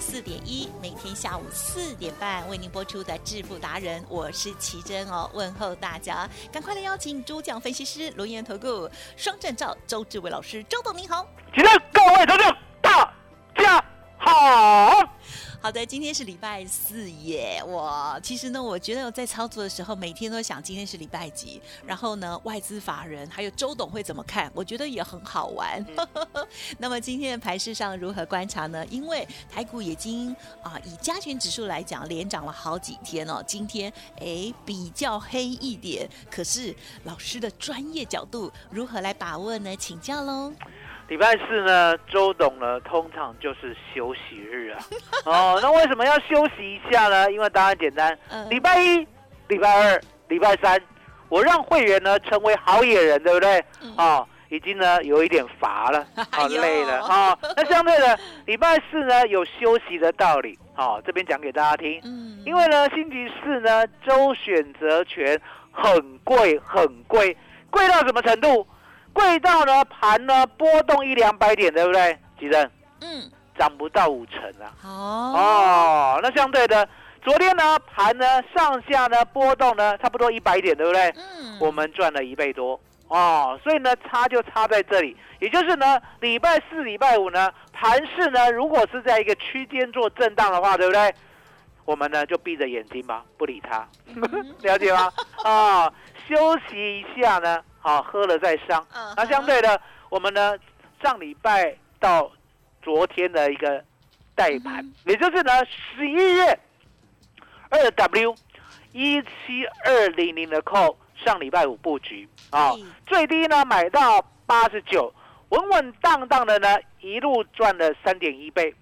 四点一，每天下午四点半为您播出的致富达人，我是奇珍哦，问候大家，赶快来邀请主讲分析师龙岩投顾双证照周志伟老师，周董您好，奇珍各位投众好。的，今天是礼拜四耶，我！其实呢，我觉得我在操作的时候，每天都想今天是礼拜几，然后呢，外资法人还有周董会怎么看？我觉得也很好玩。那么今天的盘市上如何观察呢？因为台股已经啊，以加权指数来讲，连涨了好几天哦。今天哎比较黑一点，可是老师的专业角度如何来把握呢？请教喽。礼拜四呢，周董呢通常就是休息日啊。哦，那为什么要休息一下呢？因为答案简单，礼拜一、礼拜二、礼拜三，我让会员呢成为好野人，对不对？哦，已经呢有一点乏了，好累了啊。那相对的，礼拜四呢有休息的道理。好，这边讲给大家听。嗯，因为呢星期四呢周选择权很贵，很贵，贵到什么程度？贵到呢盘呢波动一两百点，对不对？吉正，嗯，涨不到五成啊。哦哦，那相对的，昨天呢盘呢上下呢波动呢差不多一百点，对不对？嗯，我们赚了一倍多哦，所以呢差就差在这里，也就是呢礼拜四、礼拜五呢盘市呢如果是在一个区间做震荡的话，对不对？我们呢就闭着眼睛吧，不理它，了解吗？啊，休息一下呢。好，喝了再伤。那相对的，我们呢，上礼拜到昨天的一个带盘，也就是呢，十一月二 W 一七二零零的扣，上礼拜五布局啊，最低呢买到八十九，稳稳当当的呢，一路赚了三点一倍，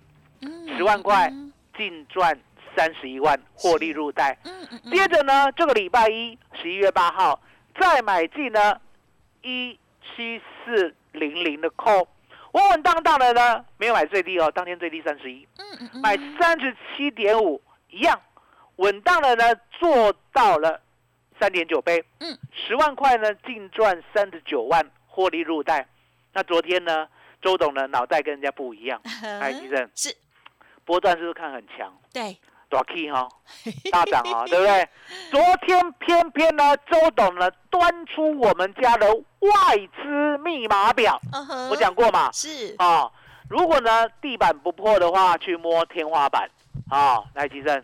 十万块净赚三十一万，获利入袋。接着呢，这个礼拜一十一月八号再买进呢。一七四零零的 call，稳稳当当的呢，没有买最低哦，当天最低三十一，嗯嗯，买三十七点五一样，稳当的呢，做到了三点九倍，嗯，十万块呢，净赚三十九万，获利入袋。那昨天呢，周董呢，脑袋跟人家不一样，哎，医生是。波段是不是看很强？对。大 K 哈，大涨啊，对不对？昨天偏偏呢，周董呢端出我们家的外资密码表，我讲过嘛，是啊。如果呢地板不破的话，去摸天花板啊，来吉生，对，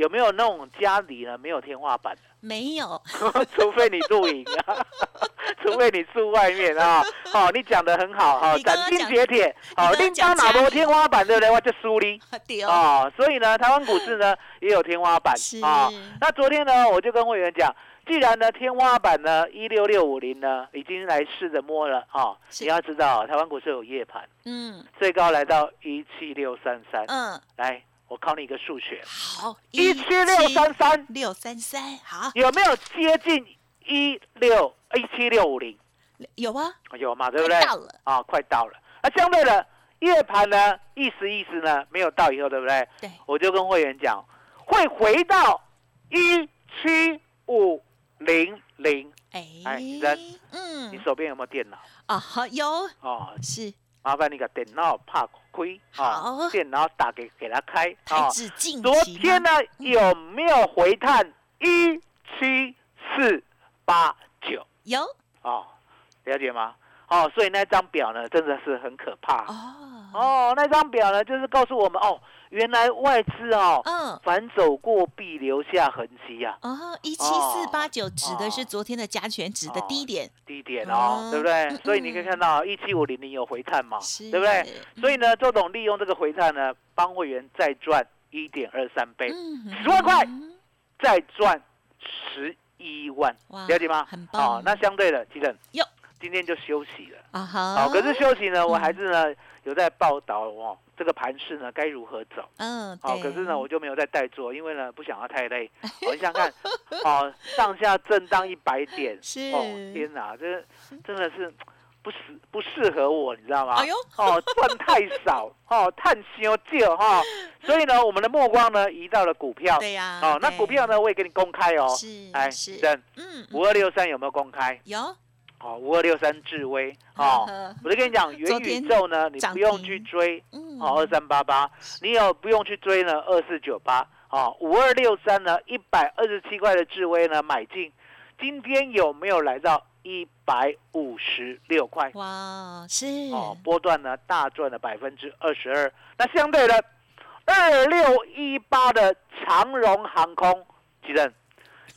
有没有那种家里呢没有天花板的？没有，除非你露营啊，除 除非你住外面啊。好，你讲的很好哈，斩钉截铁。好，另当哪波天花板对不对？我就输你。哦，所以呢，台湾股市呢也有天花板啊。那昨天呢，我就跟会员讲，既然呢天花板呢一六六五零呢已经来试着摸了啊，你要知道台湾股市有夜盘，嗯，最高来到一七六三三，嗯，来。我考你一个数学，好，一七六三三六三三，好，有没有接近一六一七六五零？有啊，有嘛，对不对？到了啊，快到了。那相对的夜盘呢，意思意思呢，没有到以后，对不对？对，我就跟会员讲，会回到一七五零零。哎，人，嗯，你手边有没有电脑？啊，好，有，哦，是。麻烦你个电脑怕亏啊，电脑打给给他开。啊，昨天呢有没有回探一七四八九？有。哦，了解吗？哦，所以那张表呢真的是很可怕。哦。哦，那张表呢就是告诉我们哦。原来外资哦，嗯，反走过必留下痕迹啊。哦，一七四八九指的是昨天的加权值的低点，低点哦，对不对？所以你可以看到一七五零零有回探嘛，对不对？所以呢，周董利用这个回探呢，帮会员再赚一点二三倍，十万块再赚十一万，了解吗？很棒。哦，那相对的，其实哟，今天就休息了啊。好，可是休息呢，我还是呢有在报道哦。这个盘势呢，该如何走？嗯，好，可是呢，我就没有再带做，因为呢，不想要太累。我想看，哦，上下震荡一百点，哦，天哪，这真的是不适不适合我，你知道吗？哎呦，哦，赚太少，哦，探小旧哈，所以呢，我们的目光呢，移到了股票。对呀，哦，那股票呢，我也给你公开哦。是，哎，是，嗯，五二六三有没有公开？有。哦，五二六三智威，哦，我就跟你讲，元宇宙呢，你不用去追，哦，二三八八，你有不用去追呢，二四九八，哦，五二六三呢，一百二十七块的智威呢，买进，今天有没有来到一百五十六块？哇，是，哦，波段呢大赚了百分之二十二，那相对的二六一八的长荣航空，几人？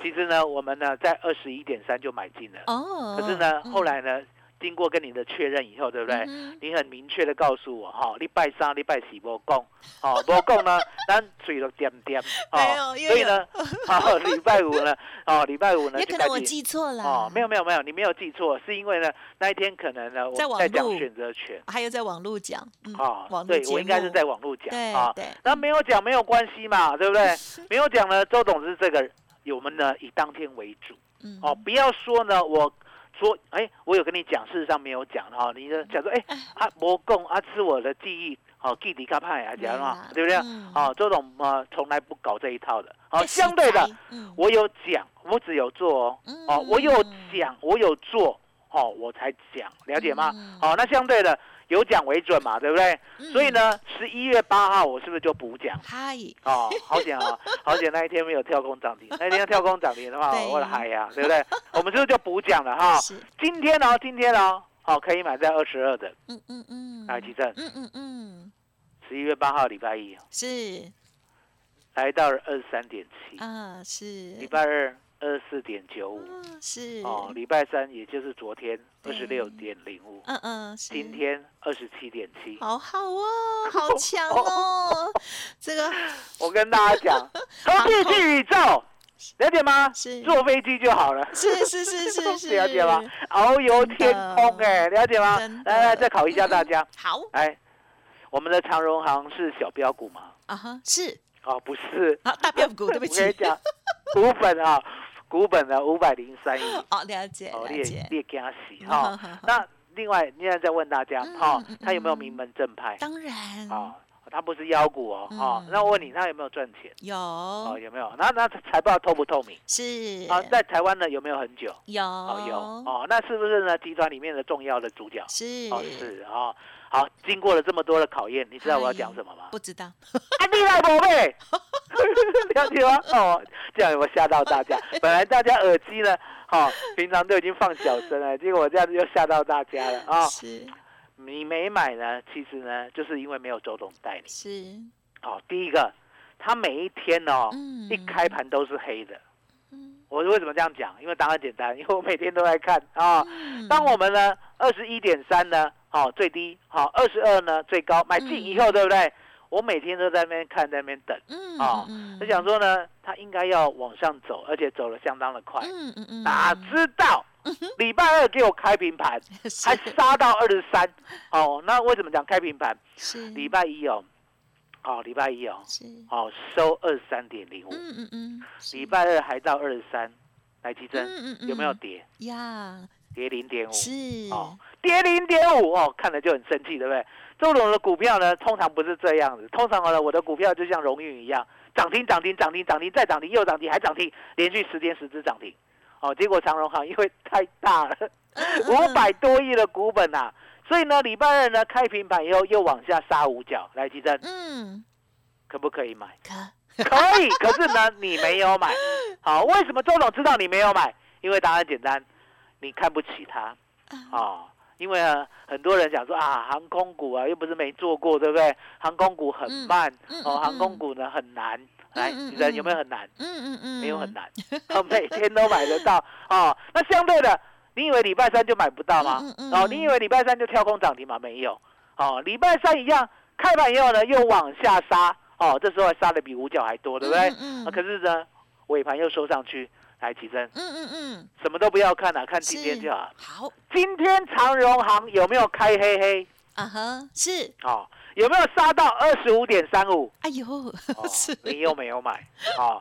其实呢，我们呢在二十一点三就买进了。哦。可是呢，后来呢，经过跟你的确认以后，对不对？你很明确的告诉我，哈，礼拜三、礼拜四无供，哦，无供呢，咱水都点点。哦，所以呢，好，礼拜五呢，哦，礼拜五呢，也可能我记错了。哦，没有没有没有，你没有记错，是因为呢，那一天可能呢，我在讲选择权，还有在网络讲。啊，对，我应该是在网络讲。啊对。那没有讲没有关系嘛，对不对？没有讲呢，周董是这个。我们呢以当天为主，哦，不要说呢，我说，哎，我有跟你讲，事实上没有讲哈，你呢讲说，哎，啊，魔共啊，是我的记忆，哦，记迪卡派啊，讲嘛，对不对？哦，周董啊，从来不搞这一套的，好，相对的，我有讲，我只有做哦，哦，我有讲，我有做，哦，我才讲，了解吗？好，那相对的。有奖为准嘛，对不对？所以呢，十一月八号我是不是就补奖？嗨，哦，好险啊，好险那一天没有跳空涨停，那一天跳空涨停的话，我的嗨呀，对不对？我们是不是就补奖了哈？今天哦，今天哦，好，可以买在二十二的。嗯嗯嗯。来，奇正。嗯嗯嗯。十一月八号礼拜一。是。来到了二十三点七。啊，是。礼拜二。二四点九五。是。哦，礼拜三也就是昨天二十六点零五，嗯嗯，今天二十七点七，好好哦，好强哦，这个 我跟大家讲，空气去宇宙，了解吗？是。坐飞机就好了，是是是是是，了解吗？遨游天空，哎，了解吗？来来，再考一下大家，好，哎，我们的长荣行是小标股吗？啊哈，是。哦，不是，啊大标股，对不起，我跟你讲，股本啊。股本的五百零三亿，哦，了解，了解，列给他洗哈。那另外，现在再问大家，哈，他有没有名门正派？当然，啊，他不是妖股哦，哈。那我问你，他有没有赚钱？有，哦，有没有？那那财报透不透明？是。啊，在台湾呢有没有很久？有，有，哦，那是不是呢？集团里面的重要的主角？是，哦，是哦。好，经过了这么多的考验，你知道我要讲什么吗？不知道。啊，厉害宝贝，了解吗？哦，这样有没有吓到大家？本来大家耳机呢，哈，平常都已经放小声了，结果我这样子又吓到大家了啊！是。你没买呢，其实呢，就是因为没有周董带你。是。哦，第一个，他每一天哦，一开盘都是黑的。我为什么这样讲？因为答案简单，因为我每天都在看啊。当我们呢二十一点三呢，好最低，好二十二呢最高，买进以后，对不对？我每天都在那边看，在那边等，啊，我想说呢，它应该要往上走，而且走的相当的快。哪知道礼拜二给我开平盘，还杀到二十三。哦，那为什么讲开平盘？是礼拜一哦。哦，礼拜一哦，是好收二十三点零五，嗯嗯嗯，礼拜二还到二十三，来奇珍，有没有跌呀？跌零点五，是哦，跌零点五哦，看了就很生气，对不对？周董的股票呢，通常不是这样子，通常呢，我的股票就像荣运一样，涨停涨停涨停涨停再涨停又涨停还涨停，连续十天十只涨停，哦，结果长荣行因为太大了，五百多亿的股本呐。所以呢，礼拜二呢开平盘以后又往下杀五角，来提振，嗯，可不可以买？可可以，可是呢你没有买，好，为什么周总知道你没有买？因为答案简单，你看不起它，啊，因为啊很多人讲说啊航空股啊又不是没做过，对不对？航空股很慢，哦，航空股呢很难，来提振有没有很难？嗯嗯嗯，没有很难，每天都买得到，哦，那相对的。你以为礼拜三就买不到吗？哦，你以为礼拜三就跳空涨停吗？没有，哦，礼拜三一样，开盘以后呢又往下杀，哦，这时候杀的比五角还多，对不对？嗯可是呢，尾盘又收上去，来提升。嗯嗯嗯。什么都不要看了，看今天就好。好。今天长荣行有没有开黑黑？啊哈，是。哦。有没有杀到二十五点三五？哎呦，你又没有买哦？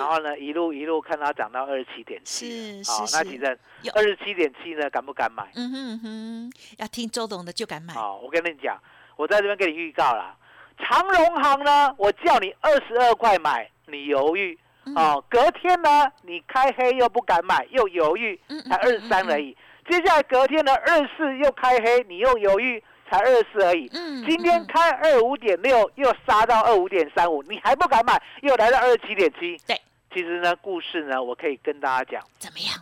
然后呢，一路一路看它涨到二十七点七，好，那其实二十七点七呢，敢不敢买？嗯哼哼，要听周董的就敢买。哦，我跟你讲，我在这边给你预告了，长荣行呢，我叫你二十二块买，你犹豫，哦，隔天呢，你开黑又不敢买，又犹豫，才二十三而已。接下来隔天呢，二四又开黑，你又犹豫。才二四而已，嗯，今天开二五点六，又杀到二五点三五，你还不敢买，又来到二十七点七。对，其实呢，故事呢，我可以跟大家讲，怎么样？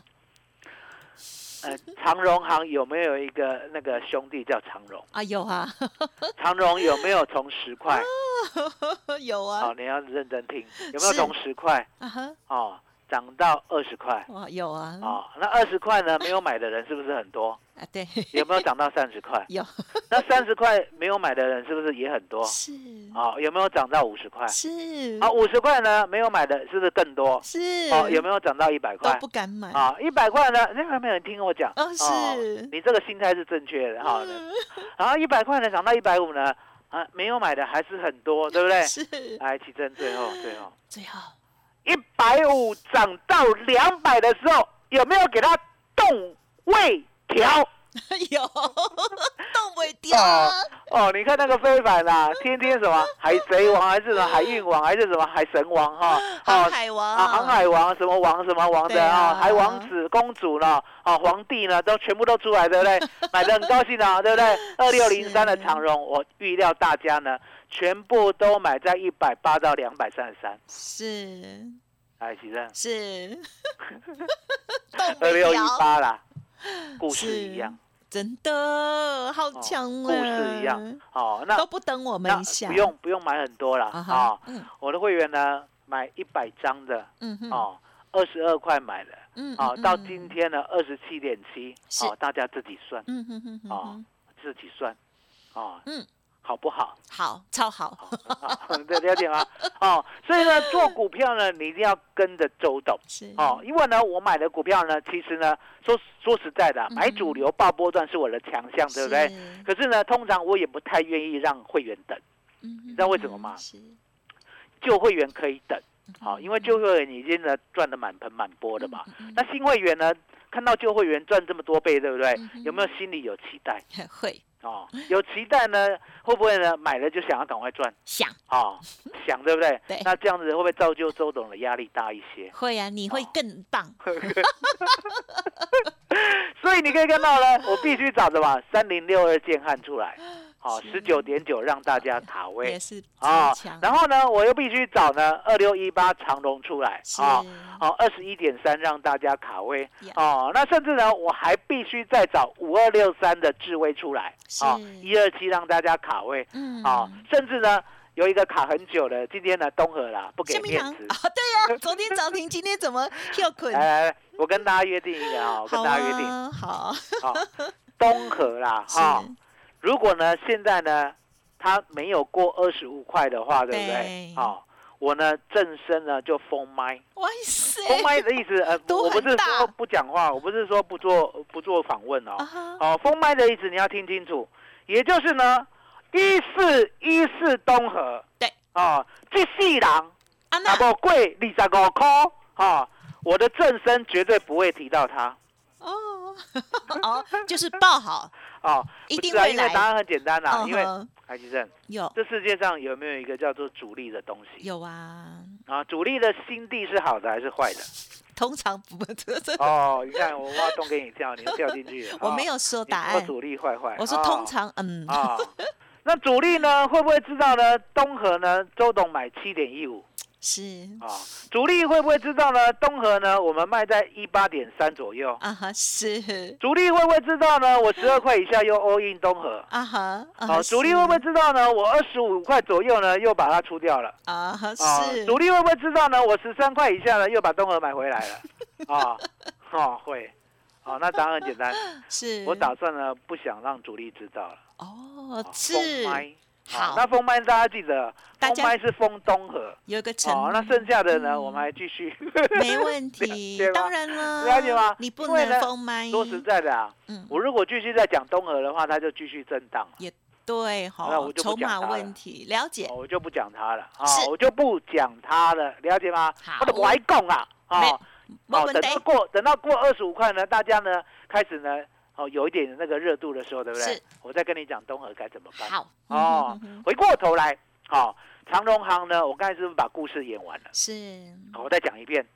呃，长荣行有没有一个那个兄弟叫长荣啊？有啊，长荣有没有从十块？有啊。好，你要认真听，有没有从十块？啊哈，哦。涨到二十块，哇，有啊，哦，那二十块呢？没有买的人是不是很多？啊，对，有没有涨到三十块？有，那三十块没有买的人是不是也很多？是，哦，有没有涨到五十块？是，啊，五十块呢？没有买的是不是更多？是，哦，有没有涨到一百块？不敢买啊，一百块呢？那还没有人听我讲？哦，是，你这个心态是正确的哈。然后一百块呢，涨到一百五呢？啊，没有买的还是很多，对不对？是，来，起正，最后，最后，最后。一百五涨到两百的时候，有没有给它动位调？有动尾调。哦，你看那个非凡啊，天天什么海贼王还是什么海运王还是什么海神王哈？航海王啊，航海王什么王什么王的啊？还王子公主呢？啊，皇帝呢？都全部都出来，对不对？买的很高兴啊，对不对？二六零三的长荣，我预料大家呢。全部都买在一百八到两百三十三，是，哎，其实是。二六一八啦，故事一样，真的好强啊，故事一样，哦，那都不等我们一下，不用不用买很多了啊，我的会员呢买一百张的，嗯二十二块买的，嗯，哦，到今天呢二十七点七，哦，大家自己算，嗯哼哼，哦，自己算，哦，嗯。好不好？好，超好。对，了解吗？哦，所以呢，做股票呢，你一定要跟着周董。是哦，因为呢，我买的股票呢，其实呢，说说实在的，买主流爆波段是我的强项，对不对？可是呢，通常我也不太愿意让会员等。嗯。你知道为什么吗？是。旧会员可以等，好，因为旧会员已经呢赚的满盆满钵的嘛。那新会员呢，看到旧会员赚这么多倍，对不对？有没有心里有期待？会。哦，有期待呢，会不会呢？买了就想要赶快赚，想哦，想对不对？对。那这样子会不会造就周董的压力大一些？会啊，你会更棒。所以你可以看到呢，我必须找什么，三零六二建汉出来。好，十九点九让大家卡位。也是啊，然后呢，我又必须找呢二六一八长龙出来。啊，哦二十一点三让大家卡位。哦，那甚至呢，我还必须再找五二六三的智威出来。啊，一二七让大家卡位。啊，甚至呢有一个卡很久了，今天呢东河啦，不给面子。啊，对呀，昨天涨停，今天怎么又困？来来来，我跟大家约定一个啊，我跟大家约定，好，好，东河啦，哈，如果呢现在呢它没有过二十五块的话，对不对？好。我呢，正身呢就封麦。哇塞！封麦的意思，呃，我不是说不讲话，我不是说不做不做访问哦。哦，封麦的意思你要听清楚，也就是呢，一四一四东河。对。哦，这四郎，啊不贵二十五块。哈，我的正身绝对不会提到他。哦。哦，就是报好。哦，一定会来。因为答案很简单啦，因为。海基正有，这世界上有没有一个叫做主力的东西？有啊。啊，主力的心地是好的还是坏的？通常不哦，你看我挖洞给你跳，你跳进去。我没有说答案。主力坏坏。我说通常，嗯。啊，那主力呢？会不会知道呢？东河呢？周董买七点一五。是啊，主力会不会知道呢？东河呢，我们卖在一八点三左右啊哈，是。主力会不会知道呢？我十二块以下又 all in 东河啊哈，好，主力会不会知道呢？我二十五块左右呢又把它出掉了啊哈，是。主力会不会知道呢？我十三块以下呢又把东河买回来了 啊，哦会，哦，那答案很简单，是我打算呢不想让主力知道了哦，是。好，那封麦大家记得，封麦是封东河，有个城。哦，那剩下的呢，我们还继续。没问题，当然了，了解吗？你不能封麦。说实在的啊，嗯，我如果继续在讲东河的话，它就继续震荡。也对，好，那我就不讲问题，了解。我就不讲它了，啊，我就不讲它了，了解吗？好，我都不爱讲啊，啊，好，等到过，等到过二十五块呢，大家呢开始呢。哦，有一点那个热度的时候，对不对？我再跟你讲东河该怎么办。好。哦，回过头来，好，长荣行呢？我刚才是不是把故事演完了？是。我再讲一遍，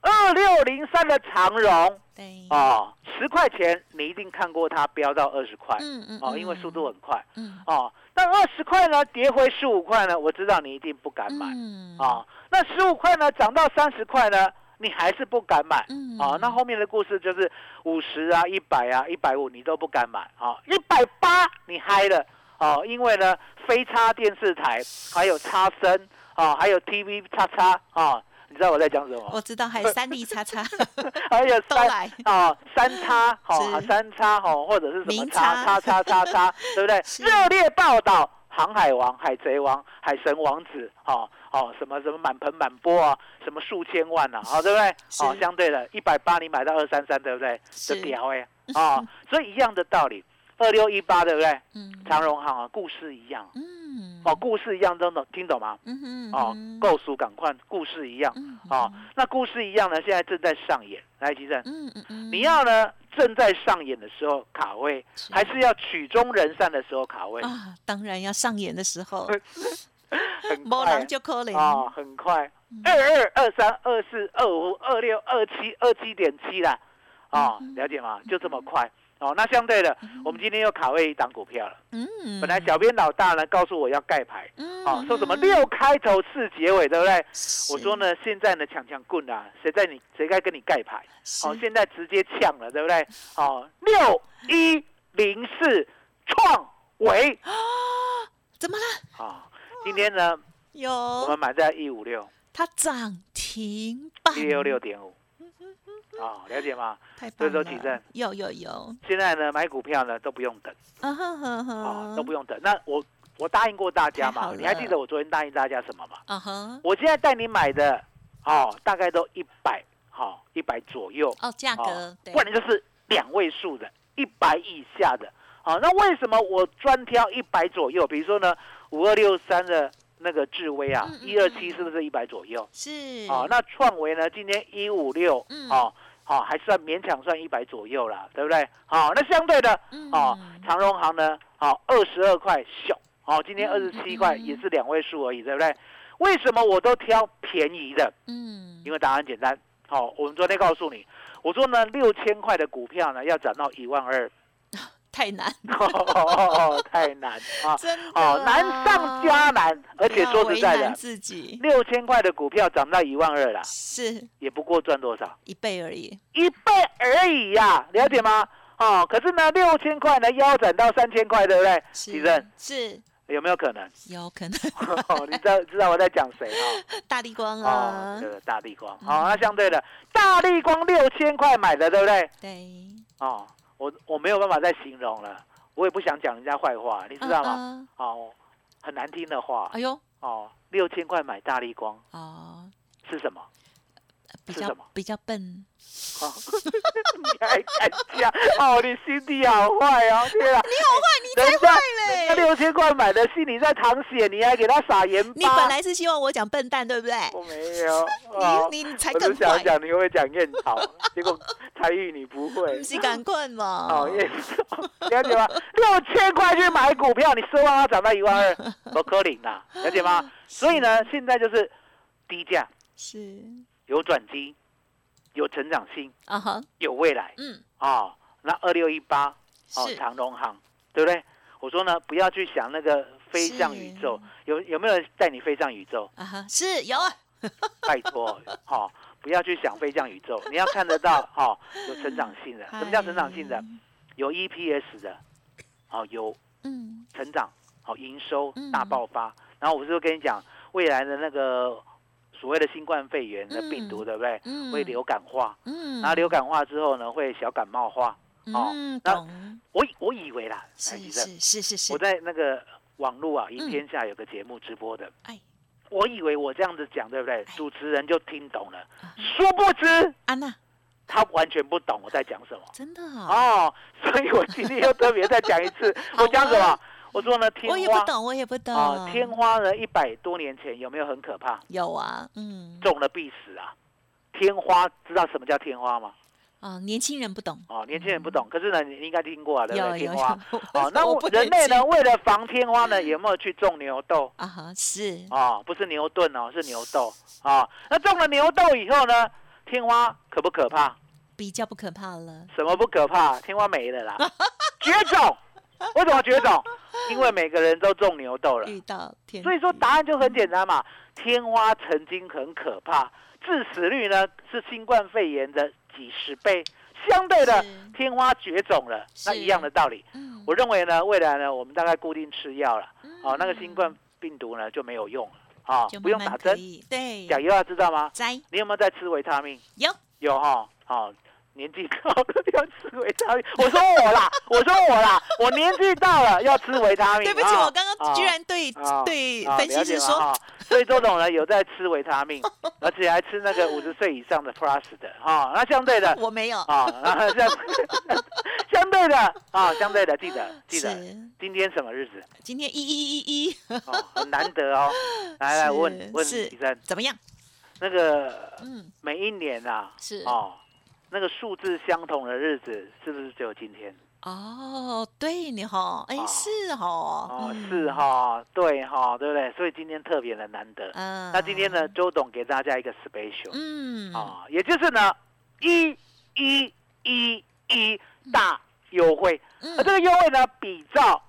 二六零三的长荣，对。哦，十块钱你一定看过它飙到二十块。嗯嗯。哦，因为速度很快。嗯。哦，但二十块呢，跌回十五块呢？我知道你一定不敢买。嗯。啊，那十五块呢，涨到三十块呢？你还是不敢买啊？那后面的故事就是五十啊、一百啊、一百五，你都不敢买啊。一百八你嗨了啊？因为呢，非差电视台还有插身啊，还有 TV 叉叉啊，你知道我在讲什么？我知道，还有三 D 叉叉，还有三啊三叉好三叉好，或者是什么叉叉叉叉叉，对不对？热烈报道。航海王、海贼王、海神王子，哦哦，什么什么满盆满钵啊，什么数千万啊，好对不对？哦，相对的，一百八你买到二三三，对不对？是屌哎，啊，所以一样的道理，二六一八对不对？嗯，长荣行啊，故事一样，嗯，哦，故事一样都能听懂吗？嗯哼，哦，够熟赶快，故事一样，哦，那故事一样呢，现在正在上演，来，吉正，嗯嗯嗯，你要呢？正在上演的时候卡位，还是要曲终人散的时候卡位啊？当然要上演的时候，很快就可能啊，很快，二二二三二四二五二六二七二七点七啦，啊，了解吗？就这么快。哦，那相对的，我们今天又卡位一档股票了。嗯，本来小编老大呢告诉我要盖牌，哦，说什么六开头四结尾，对不对？我说呢，现在呢抢抢棍啊，谁在你谁该跟你盖牌？哦，现在直接抢了，对不对？哦，六一零四创维啊，怎么了？啊，今天呢有我们买在一五六，它涨停一六六点五。哦，了解吗？这时候起正有有有。现在呢，买股票呢都不用等，啊，都不用等。那我我答应过大家嘛，你还记得我昨天答应大家什么吗？啊哈，我现在带你买的，哦，大概都一百，好，一百左右。哦，价格，不然就是两位数的，一百以下的。好，那为什么我专挑一百左右？比如说呢，五二六三的。那个智威啊，一二七是不是一百左右？是。哦，那创维呢？今天一五六，哦，好，还算勉强算一百左右啦，对不对？好，那相对的，哦，长荣行呢？好，二十二块小，哦，今天二十七块，也是两位数而已，对不对？为什么我都挑便宜的？嗯，因为答案简单。好，我们昨天告诉你，我说呢，六千块的股票呢，要涨到一万二。太难，哦太难啊！真的，哦，难上加难，而且说实在的，自己六千块的股票涨到一万二了，是也不过赚多少？一倍而已，一倍而已呀，了解吗？哦，可是呢，六千块呢腰斩到三千块，对不对？是，是有没有可能？有可能。你知道知道我在讲谁啊？大力光啊，这个大力光。好，那相对的，大力光六千块买的，对不对？对。哦，我我没有办法再形容了，我也不想讲人家坏话，你知道吗？哦，很难听的话。哎呦。哦，六千块买大力光。哦。是什么？比较比较笨。你还敢讲？哦，你心地好坏哦！天啊，你好坏，你才坏嘞！六千块买的心里在淌血，你还给他撒盐巴？你本来是希望我讲笨蛋，对不对？我没有，你你才更坏。想讲你会讲燕草，结果才玉你不会。是赶快嘛？哦，燕草，了解吗？六千块去买股票，你奢望它涨到一万二，不可能啦，了解吗？所以呢，现在就是低价，是有转机。有成长性啊哈，有未来嗯啊，那二六一八哦，长隆行对不对？我说呢，不要去想那个飞向宇宙，有有没有人带你飞向宇宙啊哈？是有啊，拜托好，不要去想飞向宇宙，你要看得到哈，有成长性的。什么叫成长性的？有 EPS 的，哦，有嗯成长，好营收大爆发。然后我是跟你讲未来的那个。所谓的新冠肺炎的病毒，对不对？会流感化，然后流感化之后呢，会小感冒化。哦，那我我以为啦，是是是是是。我在那个网络啊，赢天下有个节目直播的，哎，我以为我这样子讲，对不对？主持人就听懂了，殊不知安娜。他完全不懂我在讲什么，真的哦，所以我今天又特别再讲一次，我讲什么？我说呢，天花，我也不懂，我也不懂啊。天花呢，一百多年前有没有很可怕？有啊，嗯，中了必死啊。天花知道什么叫天花吗？啊，年轻人不懂哦，年轻人不懂。可是呢，你应该听过啊，对不对？天花哦，那人类呢，为了防天花呢，有没有去种牛痘啊？哈，是哦，不是牛顿哦，是牛痘啊。那种了牛痘以后呢，天花可不可怕？比较不可怕了。什么不可怕？天花没了啦，绝种。为什么绝种？因为每个人都种牛痘了，遇到天，所以说答案就很简单嘛。天花曾经很可怕，致死率呢是新冠肺炎的几十倍。相对的，天花绝种了，那一样的道理。我认为呢，未来呢，我们大概固定吃药了，哦，那个新冠病毒呢就没有用了，啊，不用打针。对，讲油要知道吗？你有没有在吃维他命？有，有哈，好。年纪高了要吃维他命，我说我啦，我说我啦，我年纪到了要吃维他命。对不起，我刚刚居然对对分析师说，所以周董呢有在吃维他命，而且还吃那个五十岁以上的 Plus 的哈。那相对的 我没有啊，相相对的啊，相对的记得记得今天什么日子？今天一一一一，很难得哦。来来问问医生怎么样？那个嗯，每一年啊是哦。那个数字相同的日子是不是只有今天？哦，对你哈，哎是哈，哦是哈，对哈，对不对？所以今天特别的难得。嗯，那今天呢，周董给大家一个 special，嗯，啊，也就是呢，一一一一大优惠，而这个优惠呢，比照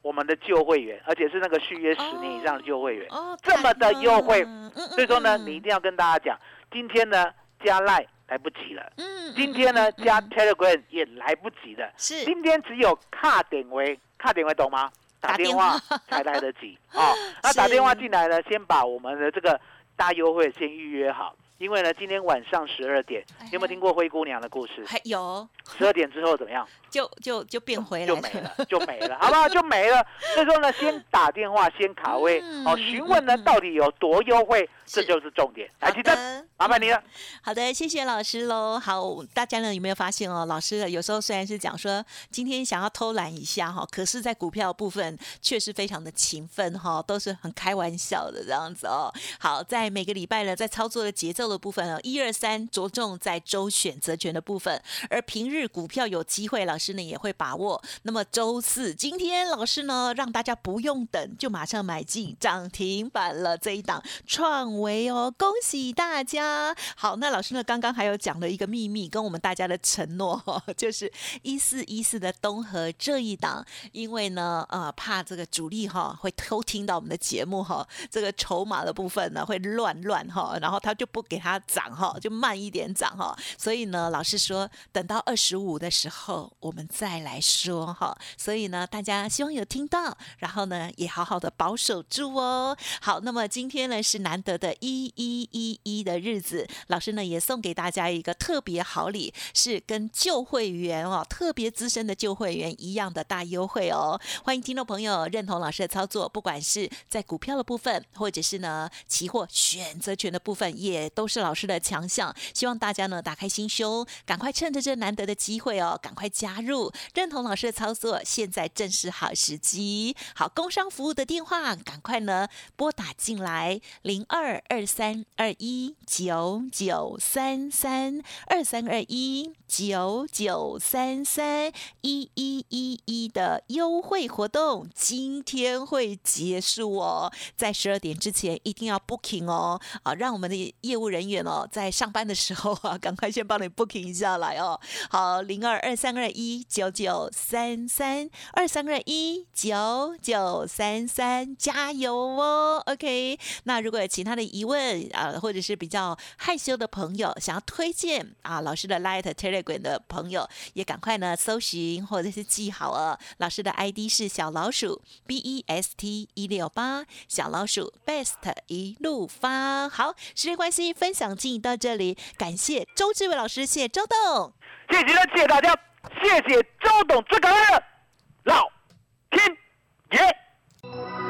我们的旧会员，而且是那个续约十年以上的旧会员，这么的优惠，嗯所以说呢，你一定要跟大家讲，今天呢加赖。来不及了，嗯，今天呢加 Telegram 也来不及了，是，今天只有卡点位，卡点位懂吗？打电话才来得及啊，那打电话进来呢，先把我们的这个大优惠先预约好。因为呢，今天晚上十二点，有没有听过灰姑娘的故事？还有。十二点之后怎么样？就就就变回来，就没了，就没了，好不好？就没了。所以说呢，先打电话，先卡位，哦，询问呢到底有多优惠，这就是重点。来，记得，麻烦你了。好的，谢谢老师喽。好，大家呢有没有发现哦？老师有时候虽然是讲说今天想要偷懒一下哈，可是在股票部分确实非常的勤奋哈，都是很开玩笑的这样子哦。好，在每个礼拜呢，在操作的节奏的部分哦，一二三着重在周选择权的部分，而平日股票有机会，老师呢也会把握。那么周四今天，老师呢让大家不用等，就马上买进涨停板了这一档创维哦，恭喜大家！好，那老师呢刚刚还有讲了一个秘密，跟我们大家的承诺，就是一四一四的东河这一档，因为呢呃怕这个主力哈会偷听到我们的节目哈，这个筹码的部分呢会乱乱哈，然后他就不给他涨哈，就慢一点涨哈。所以呢，老师说等到二十五的时候我们再来说哈。所以呢，大家希望有听到，然后呢也好好的保守住哦。好，那么今天呢是难得的一一一一的日子，老师呢也送给大家一个特别好礼，是跟旧会员哦，特别资深的旧会员一样的大优惠哦。欢迎听众朋友认同老师的操作，不管是在股票的部分，或者是呢期货选择权的部分，也都是老师的强项。希望大家呢打开心胸，赶快趁着这难得的机会哦，赶快加入认同老师的操作。现在正是好时机，好工商服务的电话，赶快呢拨打进来，零二二三二一九九三三二三二一九九三三一一一一的优惠活动，今天会结束哦，在十二点之前一定要 booking 哦，啊，让我们的业务人员哦，在上班的时候啊，赶快先帮你 booking 一下来哦，好，零二二三二一九九三三。二三二一九九三三，加油哦！OK，那如果有其他的疑问啊，或者是比较害羞的朋友，想要推荐啊老师的 Light Telegram 的朋友，也赶快呢搜寻或者是记好哦。老师的 ID 是小老鼠 B E S T 一六八，小老鼠 Best 一路发。好，时间关系，分享进到这里，感谢周志伟老师，谢谢周董，谢谢谢谢大家，谢谢周董，最感恩。老天爷！